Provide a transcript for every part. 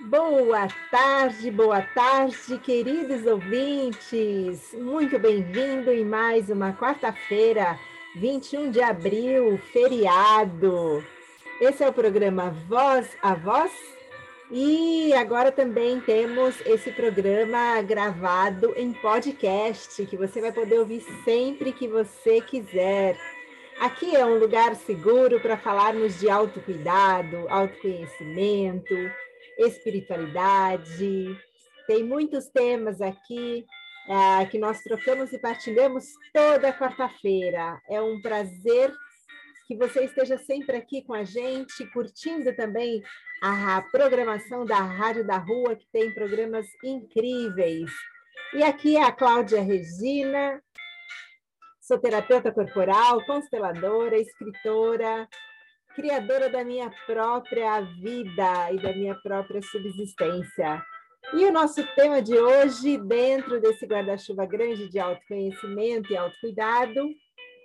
Boa tarde, boa tarde, queridos ouvintes. Muito bem-vindo em mais uma quarta-feira, 21 de abril, feriado. Esse é o programa Voz a Voz e agora também temos esse programa gravado em podcast, que você vai poder ouvir sempre que você quiser. Aqui é um lugar seguro para falarmos de autocuidado, autoconhecimento, espiritualidade. Tem muitos temas aqui é, que nós trocamos e partilhamos toda quarta-feira. É um prazer que você esteja sempre aqui com a gente, curtindo também a programação da Rádio da Rua, que tem programas incríveis. E aqui é a Cláudia Regina, sou terapeuta corporal, consteladora, escritora, criadora da minha própria vida e da minha própria subsistência. E o nosso tema de hoje, dentro desse guarda-chuva grande de autoconhecimento e autocuidado,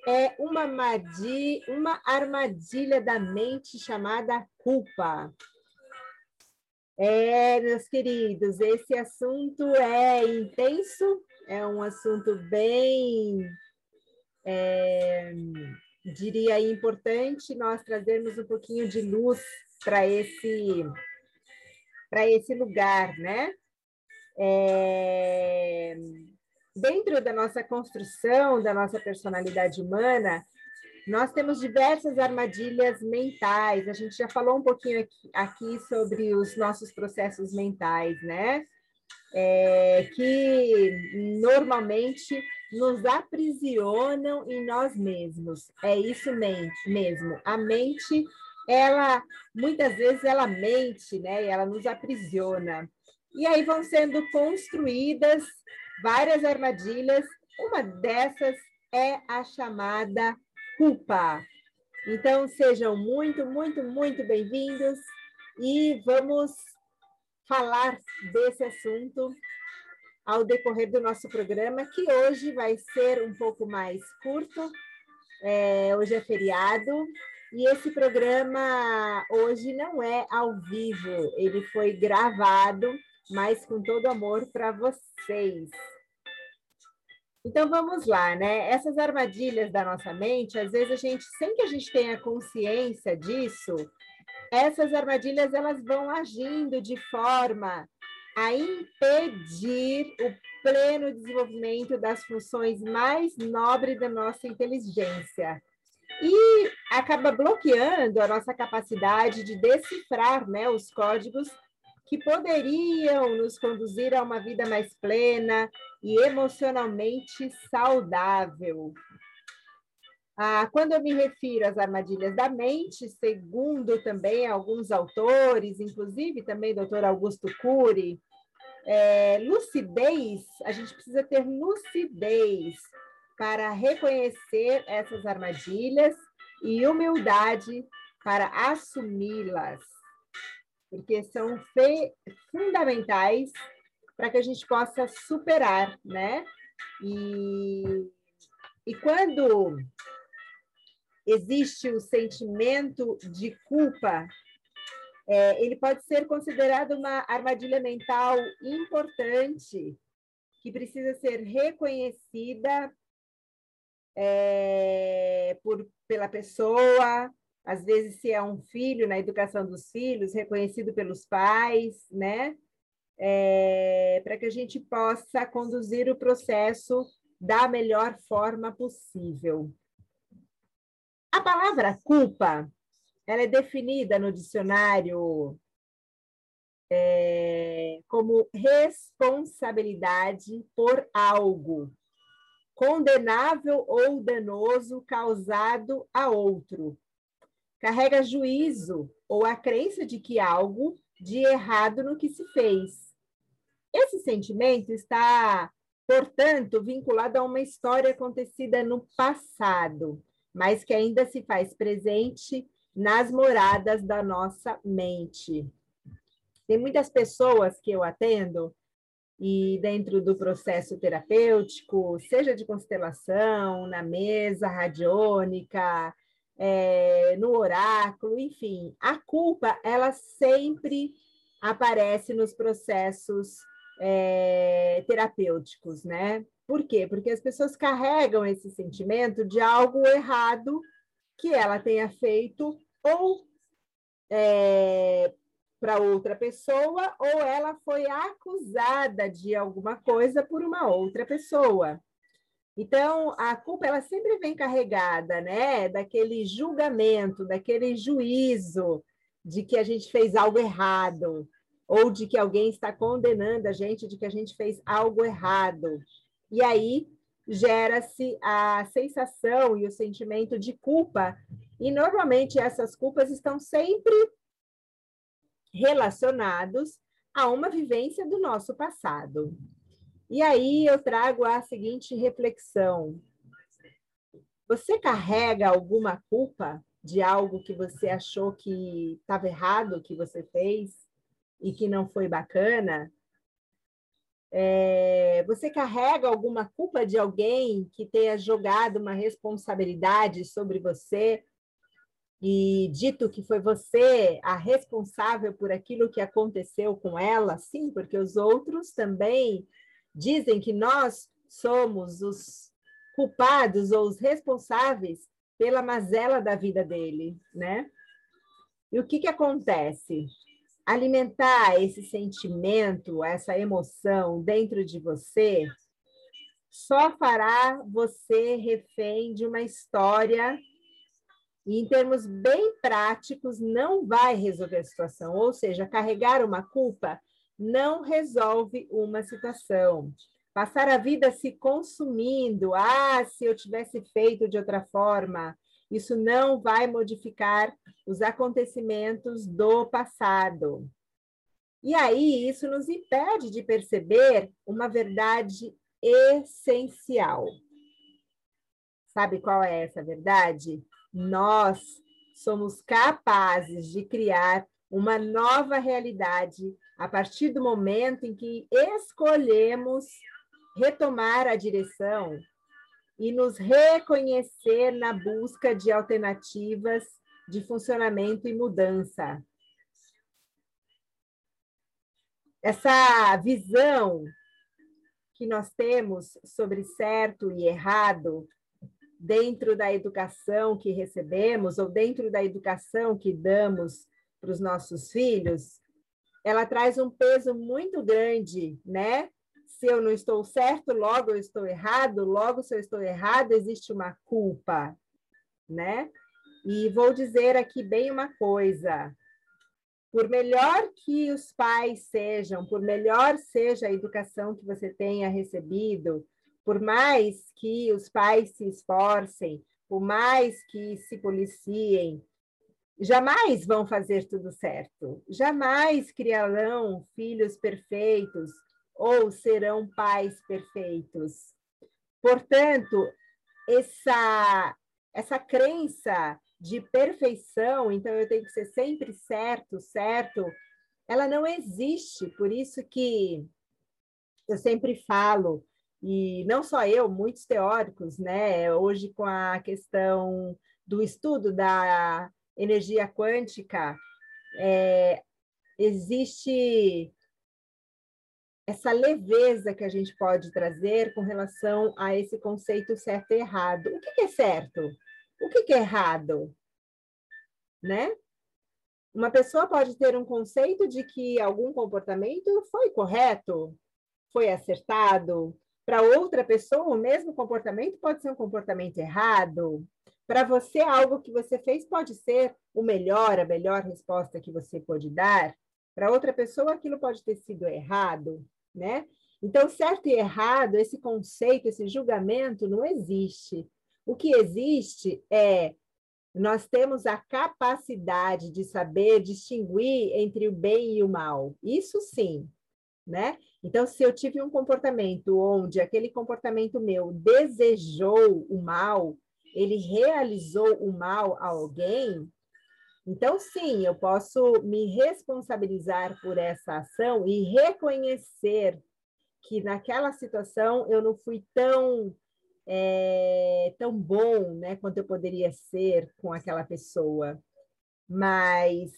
é uma armadilha, uma armadilha da mente chamada culpa. É, meus queridos, esse assunto é intenso, é um assunto bem é, diria importante nós trazermos um pouquinho de luz para esse para esse lugar, né? É, dentro da nossa construção, da nossa personalidade humana, nós temos diversas armadilhas mentais. A gente já falou um pouquinho aqui, aqui sobre os nossos processos mentais, né? É, que normalmente nos aprisionam em nós mesmos. É isso mesmo. A mente, ela muitas vezes ela mente, né? Ela nos aprisiona. E aí vão sendo construídas várias armadilhas. Uma dessas é a chamada culpa. Então sejam muito, muito, muito bem-vindos e vamos falar desse assunto ao decorrer do nosso programa, que hoje vai ser um pouco mais curto. É, hoje é feriado e esse programa hoje não é ao vivo, ele foi gravado, mas com todo amor para vocês. Então vamos lá, né? Essas armadilhas da nossa mente, às vezes a gente, sem que a gente tenha consciência disso, essas armadilhas elas vão agindo de forma a impedir o pleno desenvolvimento das funções mais nobres da nossa inteligência. E acaba bloqueando a nossa capacidade de decifrar né, os códigos que poderiam nos conduzir a uma vida mais plena e emocionalmente saudável. Ah, quando eu me refiro às armadilhas da mente, segundo também alguns autores, inclusive também doutor Augusto Cury, é, lucidez, a gente precisa ter lucidez para reconhecer essas armadilhas e humildade para assumi-las, porque são fundamentais para que a gente possa superar, né? E, e quando existe o sentimento de culpa é, ele pode ser considerado uma armadilha mental importante que precisa ser reconhecida é, por, pela pessoa, às vezes se é um filho na educação dos filhos, reconhecido pelos pais, né? É, para que a gente possa conduzir o processo da melhor forma possível. A palavra culpa ela é definida no dicionário é, como responsabilidade por algo condenável ou danoso causado a outro. Carrega juízo ou a crença de que algo de errado no que se fez. Esse sentimento está, portanto, vinculado a uma história acontecida no passado, mas que ainda se faz presente nas moradas da nossa mente. Tem muitas pessoas que eu atendo e dentro do processo terapêutico, seja de constelação, na mesa radiônica, é, no oráculo, enfim, a culpa ela sempre aparece nos processos é, terapêuticos, né? Por quê? Porque as pessoas carregam esse sentimento de algo errado que ela tenha feito ou é, para outra pessoa ou ela foi acusada de alguma coisa por uma outra pessoa. Então, a culpa ela sempre vem carregada, né, daquele julgamento, daquele juízo de que a gente fez algo errado ou de que alguém está condenando a gente de que a gente fez algo errado. E aí gera-se a sensação e o sentimento de culpa, e normalmente essas culpas estão sempre relacionados a uma vivência do nosso passado. E aí eu trago a seguinte reflexão: você carrega alguma culpa de algo que você achou que estava errado, que você fez e que não foi bacana? É, você carrega alguma culpa de alguém que tenha jogado uma responsabilidade sobre você e dito que foi você a responsável por aquilo que aconteceu com ela? Sim, porque os outros também dizem que nós somos os culpados ou os responsáveis pela mazela da vida dele, né? E o que que acontece? alimentar esse sentimento, essa emoção dentro de você, só fará você refém de uma história e, em termos bem práticos, não vai resolver a situação. Ou seja, carregar uma culpa não resolve uma situação. Passar a vida se consumindo, ah, se eu tivesse feito de outra forma, isso não vai modificar os acontecimentos do passado. E aí, isso nos impede de perceber uma verdade essencial. Sabe qual é essa verdade? Nós somos capazes de criar uma nova realidade a partir do momento em que escolhemos retomar a direção e nos reconhecer na busca de alternativas de funcionamento e mudança. Essa visão que nós temos sobre certo e errado dentro da educação que recebemos ou dentro da educação que damos para os nossos filhos, ela traz um peso muito grande, né? se eu não estou certo, logo eu estou errado, logo se eu estou errado, existe uma culpa, né? E vou dizer aqui bem uma coisa: por melhor que os pais sejam, por melhor seja a educação que você tenha recebido, por mais que os pais se esforcem, por mais que se policiem, jamais vão fazer tudo certo, jamais criarão filhos perfeitos, ou serão pais perfeitos. Portanto, essa, essa crença de perfeição, então eu tenho que ser sempre certo, certo, ela não existe. Por isso que eu sempre falo, e não só eu, muitos teóricos, né? Hoje com a questão do estudo da energia quântica, é, existe essa leveza que a gente pode trazer com relação a esse conceito certo e errado. O que é certo? O que é errado? Né? Uma pessoa pode ter um conceito de que algum comportamento foi correto, foi acertado. Para outra pessoa, o mesmo comportamento pode ser um comportamento errado. Para você, algo que você fez pode ser o melhor, a melhor resposta que você pode dar. Para outra pessoa, aquilo pode ter sido errado né? Então, certo e errado, esse conceito, esse julgamento não existe. O que existe é nós temos a capacidade de saber distinguir entre o bem e o mal. Isso sim, né? Então, se eu tive um comportamento onde aquele comportamento meu desejou o mal, ele realizou o mal a alguém, então, sim, eu posso me responsabilizar por essa ação e reconhecer que naquela situação eu não fui tão é, tão bom, né, quanto eu poderia ser com aquela pessoa, mas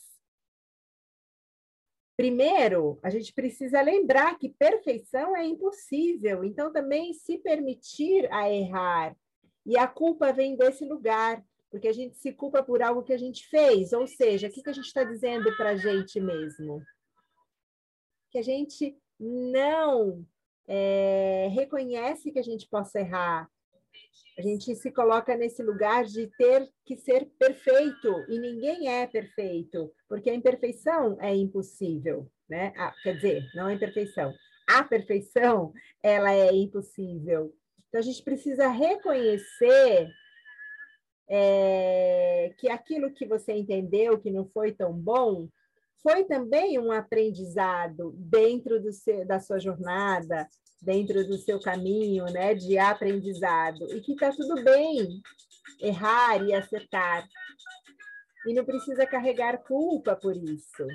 Primeiro, a gente precisa lembrar que perfeição é impossível, então também se permitir a errar. E a culpa vem desse lugar, porque a gente se culpa por algo que a gente fez, ou seja, o que, que a gente está dizendo para a gente mesmo? Que a gente não é, reconhece que a gente possa errar. A gente se coloca nesse lugar de ter que ser perfeito, e ninguém é perfeito, porque a imperfeição é impossível, né? Ah, quer dizer, não é imperfeição. A perfeição, ela é impossível. Então, a gente precisa reconhecer é, que aquilo que você entendeu que não foi tão bom foi também um aprendizado dentro seu, da sua jornada, dentro do seu caminho né, de aprendizado, e que está tudo bem errar e acertar. E não precisa carregar culpa por isso.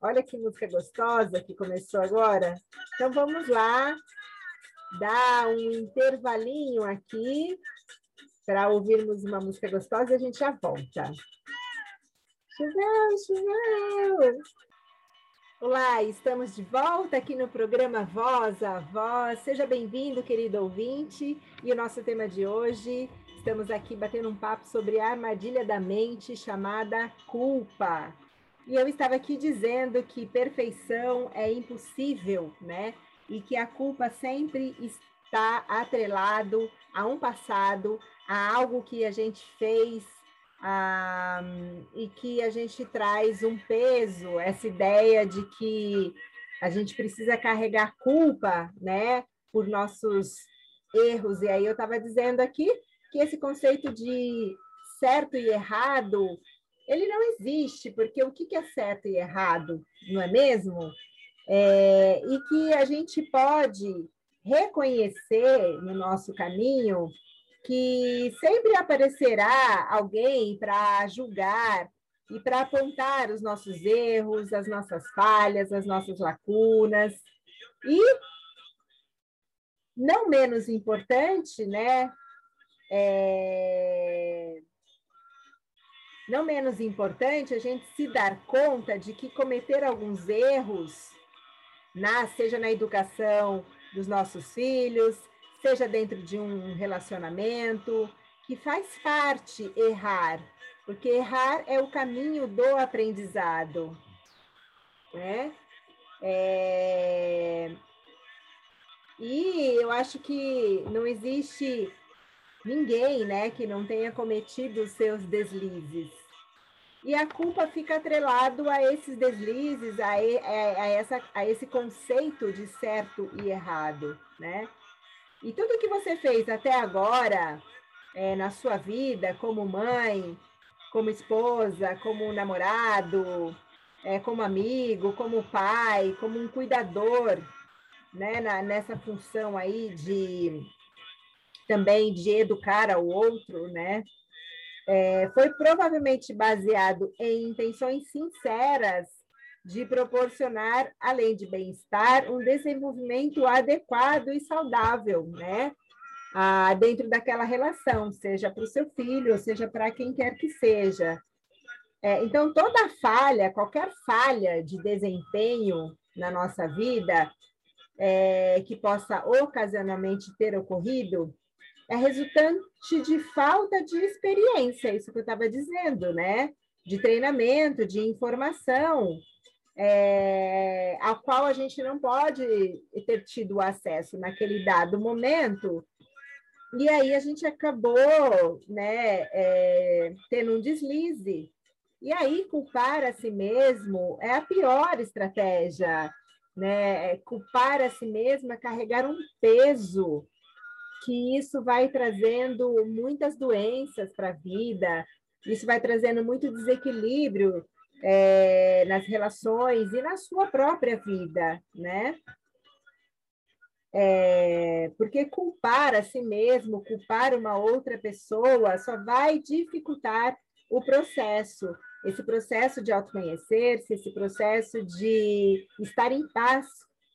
Olha que música gostosa que começou agora. Então vamos lá, dar um intervalinho aqui para ouvirmos uma música gostosa e a gente já volta. Choveu, choveu! Olá, estamos de volta aqui no programa Voz a Voz. Seja bem-vindo, querido ouvinte. E o nosso tema de hoje, estamos aqui batendo um papo sobre a armadilha da mente chamada culpa. E eu estava aqui dizendo que perfeição é impossível, né? E que a culpa sempre está atrelado a um passado, a algo que a gente fez ah, e que a gente traz um peso, essa ideia de que a gente precisa carregar culpa, né, por nossos erros. E aí eu estava dizendo aqui que esse conceito de certo e errado, ele não existe, porque o que é certo e errado, não é mesmo? É, e que a gente pode reconhecer no nosso caminho que sempre aparecerá alguém para julgar e para apontar os nossos erros, as nossas falhas, as nossas lacunas. E, não menos importante, né? É... Não menos importante a gente se dar conta de que cometer alguns erros, na, seja na educação dos nossos filhos, seja dentro de um relacionamento, que faz parte errar, porque errar é o caminho do aprendizado, né? É... E eu acho que não existe ninguém, né, que não tenha cometido os seus deslizes. E a culpa fica atrelado a esses deslizes, a, a, a, essa, a esse conceito de certo e errado, né? E tudo que você fez até agora é, na sua vida, como mãe, como esposa, como namorado, é, como amigo, como pai, como um cuidador, né, na, nessa função aí de também de educar ao outro, né? É, foi provavelmente baseado em intenções sinceras de proporcionar, além de bem-estar, um desenvolvimento adequado e saudável, né? Ah, dentro daquela relação, seja para o seu filho, seja para quem quer que seja. É, então, toda falha, qualquer falha de desempenho na nossa vida, é, que possa ocasionalmente ter ocorrido, é resultante de falta de experiência, isso que eu estava dizendo, né? De treinamento, de informação, é, ao qual a gente não pode ter tido acesso naquele dado momento, e aí a gente acabou né, é, tendo um deslize. E aí, culpar a si mesmo é a pior estratégia. Né? É culpar a si mesmo é carregar um peso, que isso vai trazendo muitas doenças para a vida, isso vai trazendo muito desequilíbrio é, nas relações e na sua própria vida, né? É, porque culpar a si mesmo, culpar uma outra pessoa, só vai dificultar o processo, esse processo de autoconhecer-se, esse processo de estar em paz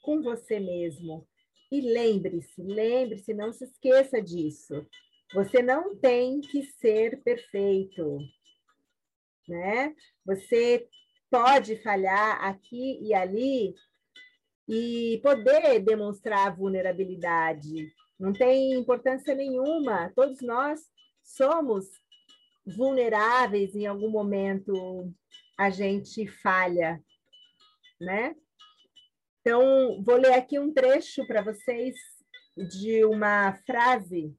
com você mesmo. E lembre-se, lembre-se, não se esqueça disso. Você não tem que ser perfeito né? Você pode falhar aqui e ali e poder demonstrar vulnerabilidade. Não tem importância nenhuma, todos nós somos vulneráveis em algum momento a gente falha, né? Então, vou ler aqui um trecho para vocês de uma frase,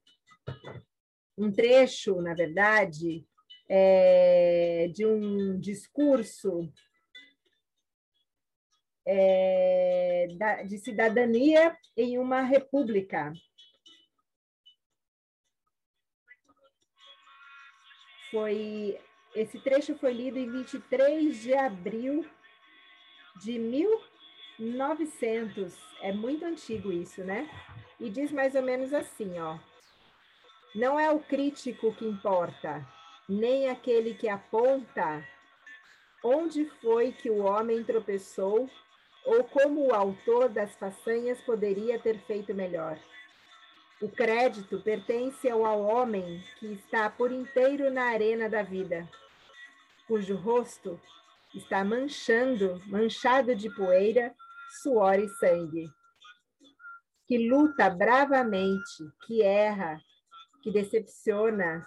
um trecho, na verdade, é, de um discurso é, de cidadania em uma república. Foi esse trecho foi lido em 23 de abril de 1900. É muito antigo isso, né? E diz mais ou menos assim, ó: Não é o crítico que importa, nem aquele que aponta onde foi que o homem tropeçou ou como o autor das façanhas poderia ter feito melhor. O crédito pertence ao homem que está por inteiro na arena da vida, cujo rosto está manchando, manchado de poeira, suor e sangue, que luta bravamente, que erra, que decepciona,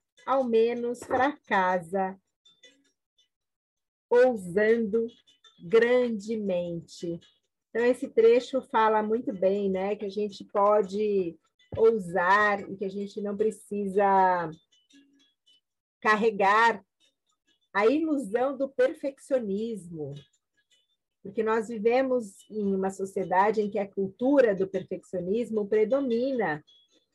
ao menos fracasa, ousando grandemente. Então, esse trecho fala muito bem, né? Que a gente pode ousar e que a gente não precisa carregar a ilusão do perfeccionismo, porque nós vivemos em uma sociedade em que a cultura do perfeccionismo predomina,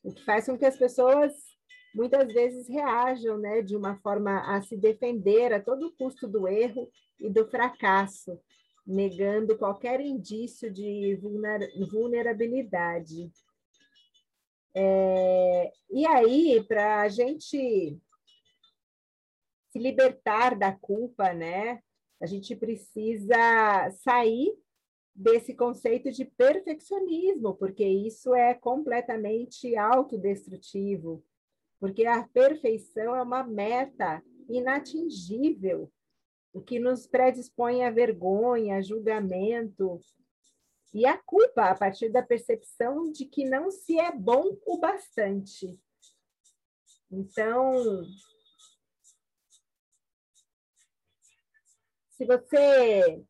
o que faz com que as pessoas muitas vezes reajam né, de uma forma a se defender a todo custo do erro e do fracasso, negando qualquer indício de vulnerabilidade. É, e aí, para a gente se libertar da culpa, né, a gente precisa sair desse conceito de perfeccionismo, porque isso é completamente autodestrutivo, porque a perfeição é uma meta inatingível o que nos predispõe à vergonha, julgamento e a culpa a partir da percepção de que não se é bom o bastante. Então, se você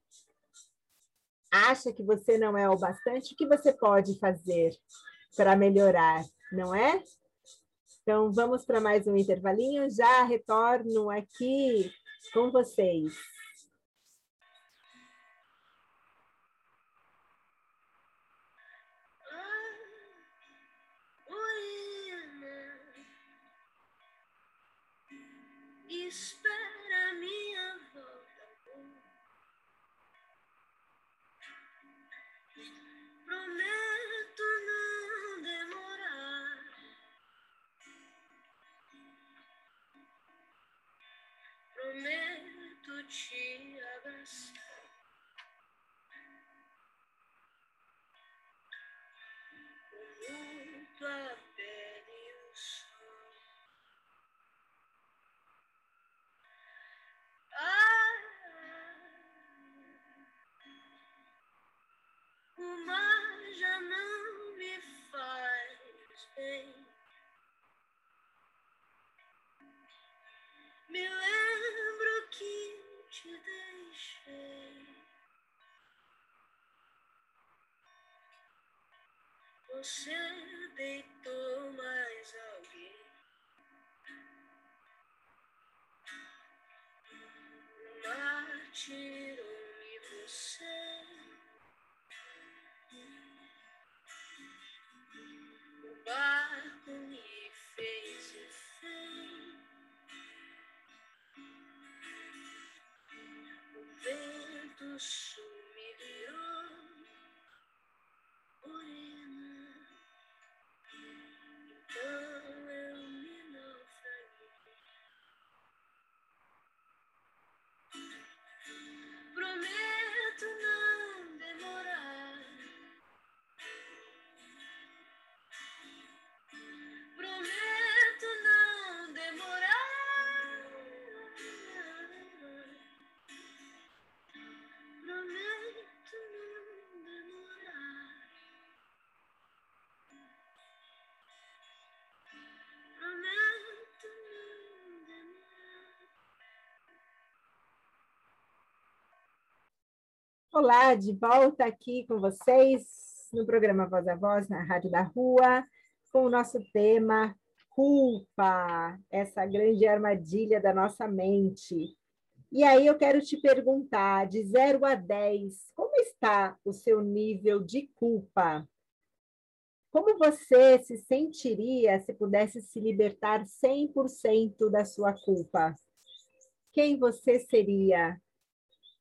acha que você não é o bastante, o que você pode fazer para melhorar, não é? Então, vamos para mais um intervalinho. Já retorno aqui com vocês. Yes. Você deitou Olá, de volta aqui com vocês no programa Voz a Voz na Rádio da Rua, com o nosso tema culpa, essa grande armadilha da nossa mente. E aí eu quero te perguntar, de 0 a 10, como está o seu nível de culpa? Como você se sentiria se pudesse se libertar 100% da sua culpa? Quem você seria?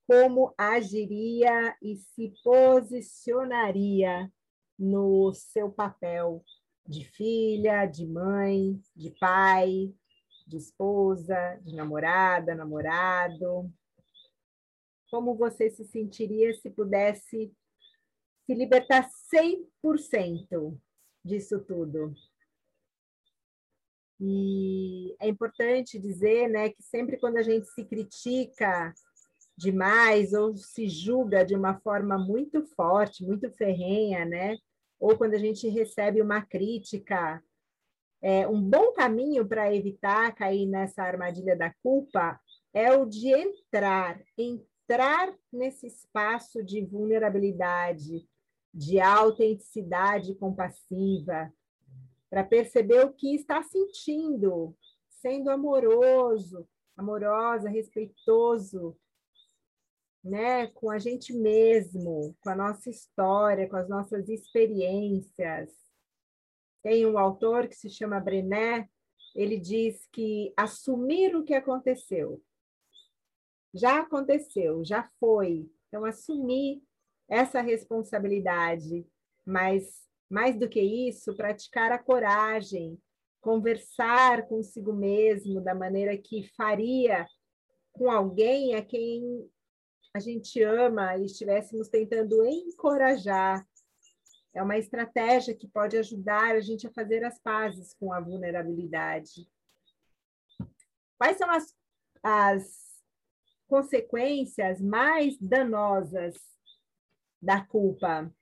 Como agiria e se posicionaria no seu papel de filha, de mãe, de pai, de esposa, de namorada, namorado? Como você se sentiria se pudesse se libertar 100% disso tudo. E é importante dizer, né, que sempre quando a gente se critica demais ou se julga de uma forma muito forte, muito ferrenha, né, ou quando a gente recebe uma crítica, é, um bom caminho para evitar cair nessa armadilha da culpa é o de entrar, entrar nesse espaço de vulnerabilidade, de autenticidade compassiva, para perceber o que está sentindo, sendo amoroso, amorosa, respeitoso, né, com a gente mesmo, com a nossa história, com as nossas experiências. Tem um autor que se chama Brené, ele diz que assumir o que aconteceu. Já aconteceu, já foi. Então, assumir essa responsabilidade, mas mais do que isso, praticar a coragem, conversar consigo mesmo da maneira que faria com alguém a quem a gente ama e estivéssemos tentando encorajar. É uma estratégia que pode ajudar a gente a fazer as pazes com a vulnerabilidade. Quais são as, as consequências mais danosas da culpa.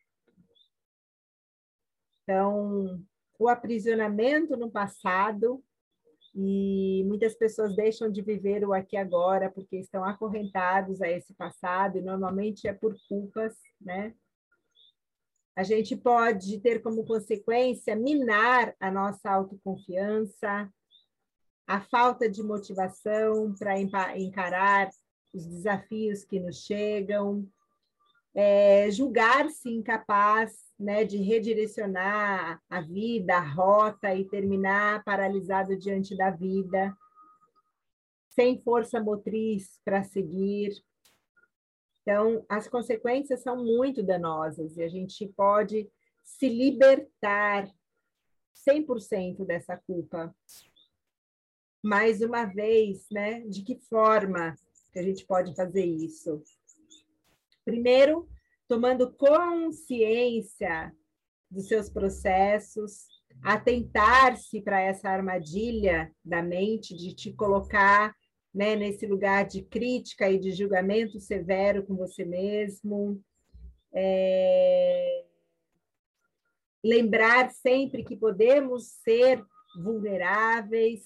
Então, o aprisionamento no passado, e muitas pessoas deixam de viver o aqui agora porque estão acorrentados a esse passado, e normalmente é por culpas, né? A gente pode ter como consequência minar a nossa autoconfiança, a falta de motivação para encarar os desafios que nos chegam, é, julgar-se incapaz né, de redirecionar a vida, a rota e terminar paralisado diante da vida, sem força motriz para seguir. Então, as consequências são muito danosas e a gente pode se libertar 100% dessa culpa. Mais uma vez, né? De que forma que a gente pode fazer isso? Primeiro, tomando consciência dos seus processos, atentar-se para essa armadilha da mente de te colocar né, nesse lugar de crítica e de julgamento severo com você mesmo. É... Lembrar sempre que podemos ser vulneráveis,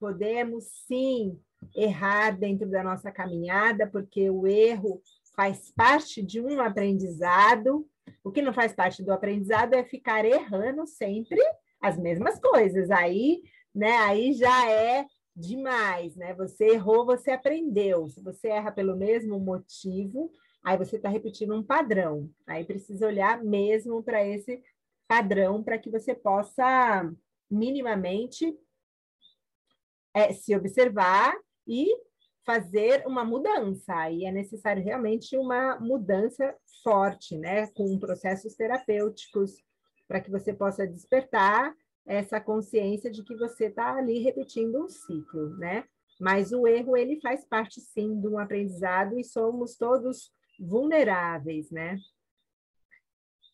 podemos sim errar dentro da nossa caminhada, porque o erro faz parte de um aprendizado. O que não faz parte do aprendizado é ficar errando sempre as mesmas coisas. Aí, né, aí já é demais, né? Você errou, você aprendeu. Se você erra pelo mesmo motivo, aí você está repetindo um padrão. Aí precisa olhar mesmo para esse padrão para que você possa minimamente é, se observar e fazer uma mudança. Aí é necessário realmente uma mudança forte, né? Com processos terapêuticos, para que você possa despertar essa consciência de que você está ali repetindo um ciclo, né? Mas o erro, ele faz parte, sim, de um aprendizado e somos todos vulneráveis, né?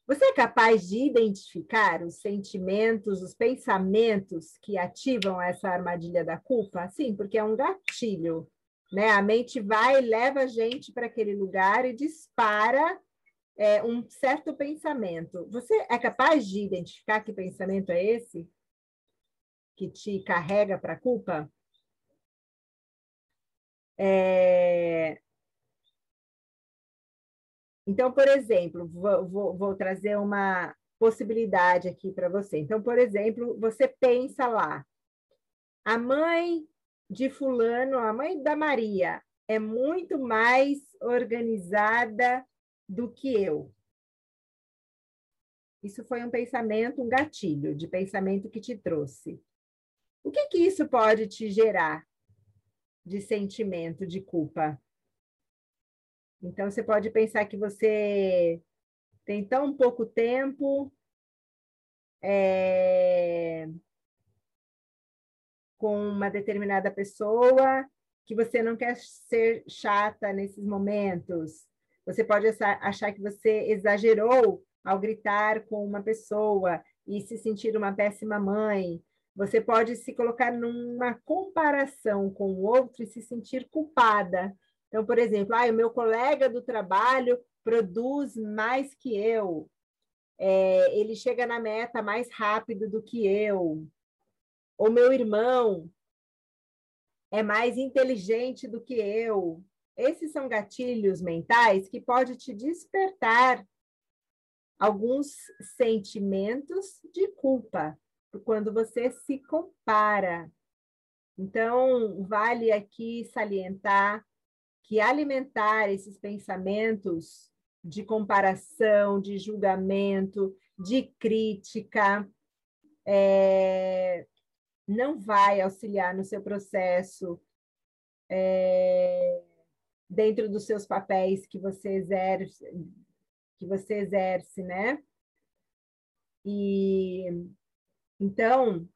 Você é capaz de identificar os sentimentos, os pensamentos que ativam essa armadilha da culpa? Sim, porque é um gatilho né? A mente vai, leva a gente para aquele lugar e dispara é, um certo pensamento. Você é capaz de identificar que pensamento é esse que te carrega para a culpa? É... Então, por exemplo, vou, vou, vou trazer uma possibilidade aqui para você. Então, por exemplo, você pensa lá, a mãe de fulano, a mãe da Maria, é muito mais organizada do que eu. Isso foi um pensamento, um gatilho de pensamento que te trouxe. O que que isso pode te gerar de sentimento de culpa? Então, você pode pensar que você tem tão pouco tempo é, com uma determinada pessoa que você não quer ser chata nesses momentos. Você pode achar que você exagerou ao gritar com uma pessoa e se sentir uma péssima mãe. Você pode se colocar numa comparação com o outro e se sentir culpada. Então, por exemplo, ah, o meu colega do trabalho produz mais que eu, é, ele chega na meta mais rápido do que eu, o meu irmão é mais inteligente do que eu. Esses são gatilhos mentais que pode te despertar alguns sentimentos de culpa quando você se compara. Então, vale aqui salientar que alimentar esses pensamentos de comparação, de julgamento, de crítica, é, não vai auxiliar no seu processo é, dentro dos seus papéis que você exerce, que você exerce, né? E então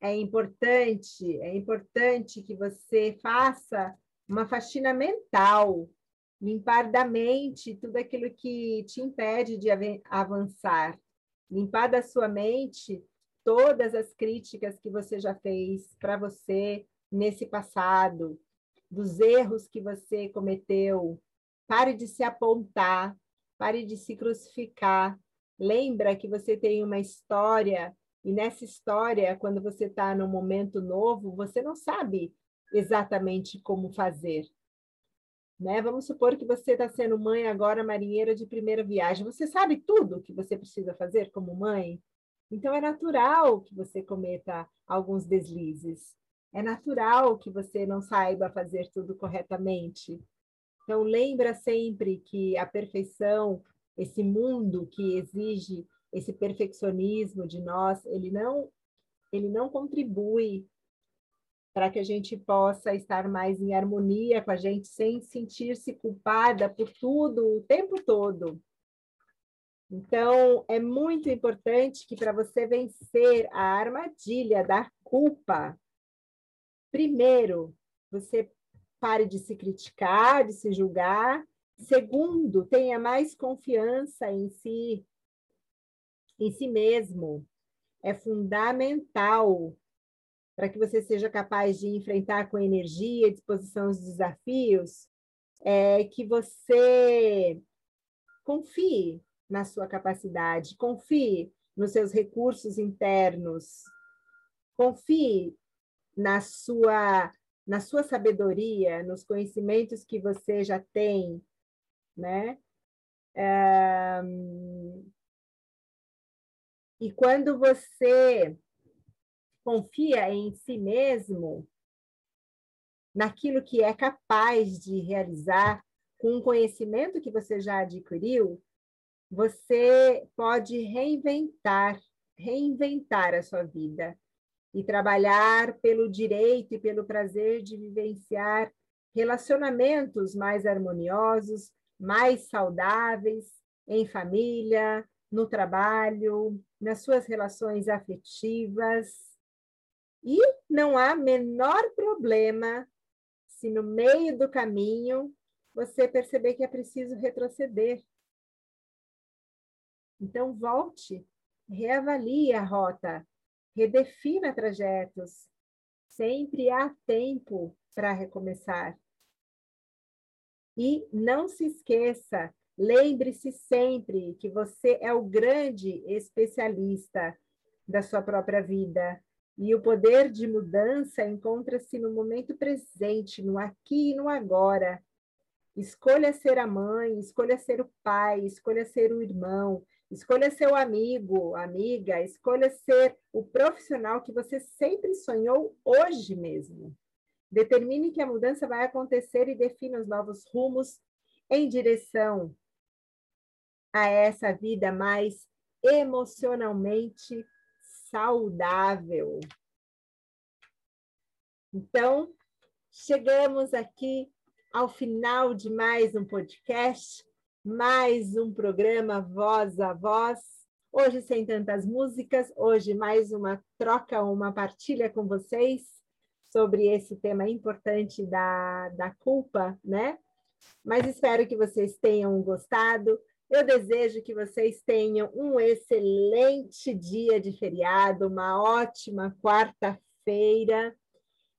é importante, é importante que você faça uma faxina mental, limpar da mente tudo aquilo que te impede de avançar, limpar da sua mente todas as críticas que você já fez para você nesse passado, dos erros que você cometeu. Pare de se apontar, Pare de se crucificar. Lembra que você tem uma história, e nessa história, quando você está num momento novo, você não sabe exatamente como fazer. Né? Vamos supor que você está sendo mãe agora, marinheira de primeira viagem. Você sabe tudo o que você precisa fazer como mãe? Então, é natural que você cometa alguns deslizes. É natural que você não saiba fazer tudo corretamente. Então, lembra sempre que a perfeição, esse mundo que exige esse perfeccionismo de nós, ele não, ele não contribui para que a gente possa estar mais em harmonia com a gente, sem sentir-se culpada por tudo o tempo todo. Então, é muito importante que para você vencer a armadilha da culpa, primeiro, você pare de se criticar, de se julgar. Segundo, tenha mais confiança em si, em si mesmo. É fundamental para que você seja capaz de enfrentar com energia e disposição os desafios, é que você confie na sua capacidade, confie nos seus recursos internos, confie na sua na sua sabedoria, nos conhecimentos que você já tem, né? É... E quando você confia em si mesmo, naquilo que é capaz de realizar, com o conhecimento que você já adquiriu, você pode reinventar, reinventar a sua vida e trabalhar pelo direito e pelo prazer de vivenciar relacionamentos mais harmoniosos, mais saudáveis, em família, no trabalho, nas suas relações afetivas. E não há menor problema se no meio do caminho você perceber que é preciso retroceder. Então, volte, reavalie a rota redefina trajetos. Sempre há tempo para recomeçar. E não se esqueça, lembre-se sempre que você é o grande especialista da sua própria vida. E o poder de mudança encontra-se no momento presente, no aqui e no agora. Escolha ser a mãe, escolha ser o pai, escolha ser o irmão, escolha ser o amigo, amiga, escolha ser o profissional que você sempre sonhou hoje mesmo. Determine que a mudança vai acontecer e defina os novos rumos em direção a essa vida mais emocionalmente saudável. Então, chegamos aqui ao final de mais um podcast, mais um programa Voz a Voz. Hoje sem tantas músicas, hoje mais uma troca, uma partilha com vocês sobre esse tema importante da, da culpa, né? Mas espero que vocês tenham gostado. Eu desejo que vocês tenham um excelente dia de feriado, uma ótima quarta-feira,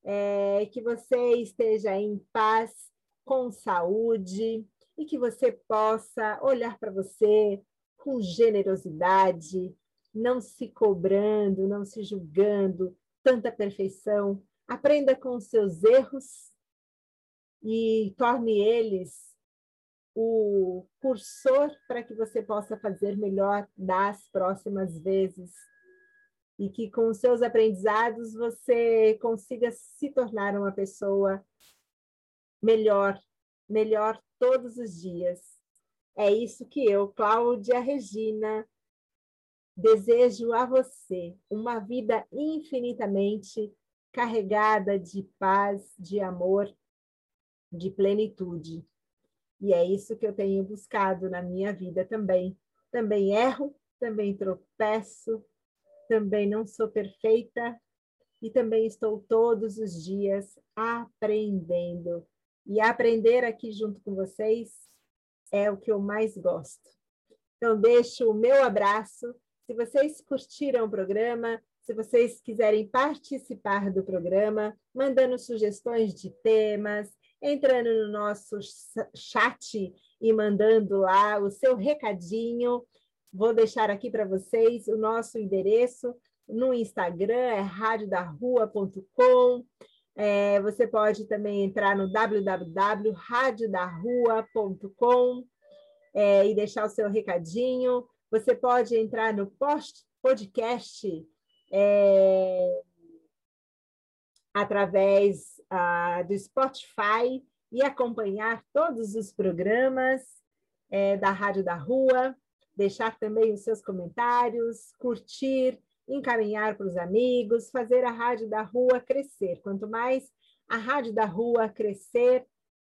é, que você esteja em paz, com saúde, e que você possa olhar para você com generosidade, não se cobrando, não se julgando, tanta perfeição, Aprenda com os seus erros e torne eles o cursor para que você possa fazer melhor das próximas vezes. E que com os seus aprendizados você consiga se tornar uma pessoa melhor, melhor todos os dias. É isso que eu, Cláudia Regina, desejo a você, uma vida infinitamente carregada de paz, de amor, de plenitude. E é isso que eu tenho buscado na minha vida também. Também erro, também tropeço, também não sou perfeita e também estou todos os dias aprendendo. E aprender aqui junto com vocês é o que eu mais gosto. Então, deixo o meu abraço. Se vocês curtiram o programa, se vocês quiserem participar do programa, mandando sugestões de temas, entrando no nosso chat e mandando lá o seu recadinho. Vou deixar aqui para vocês o nosso endereço no Instagram, é radiodarrua.com. É, você pode também entrar no www.radiodarrua.com é, e deixar o seu recadinho. Você pode entrar no post, podcast é, através ah, do Spotify e acompanhar todos os programas é, da Rádio da Rua, deixar também os seus comentários, curtir, encaminhar para os amigos, fazer a Rádio da Rua crescer. Quanto mais a Rádio da Rua crescer,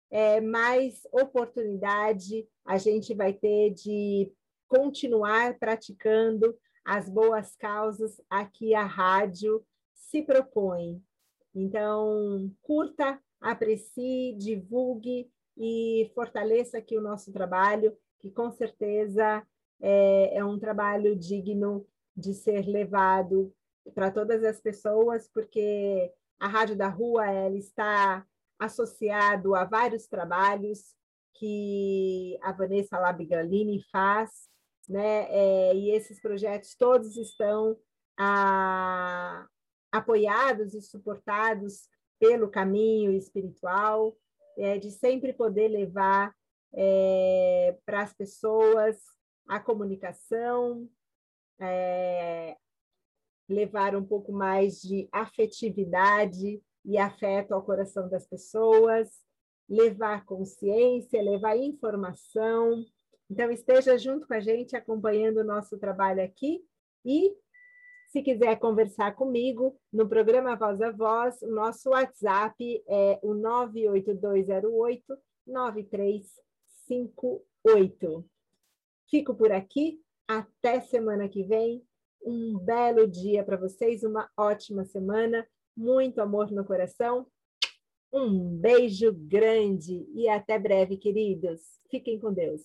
é, mais oportunidade a gente vai ter de continuar praticando as boas causas a que a rádio se propõe. Então, curta, aprecie, divulgue e fortaleça aqui o nosso trabalho, que com certeza é, é um trabalho digno de ser levado para todas as pessoas, porque a Rádio da Rua ela está associado a vários trabalhos que a Vanessa Labigalini faz né? É, e esses projetos todos estão a, apoiados e suportados pelo caminho espiritual, é, de sempre poder levar é, para as pessoas a comunicação, é, levar um pouco mais de afetividade e afeto ao coração das pessoas, levar consciência, levar informação, então, esteja junto com a gente, acompanhando o nosso trabalho aqui. E, se quiser conversar comigo, no programa Voz a Voz, o nosso WhatsApp é o 98208-9358. Fico por aqui. Até semana que vem. Um belo dia para vocês, uma ótima semana. Muito amor no coração. Um beijo grande e até breve, queridos. Fiquem com Deus.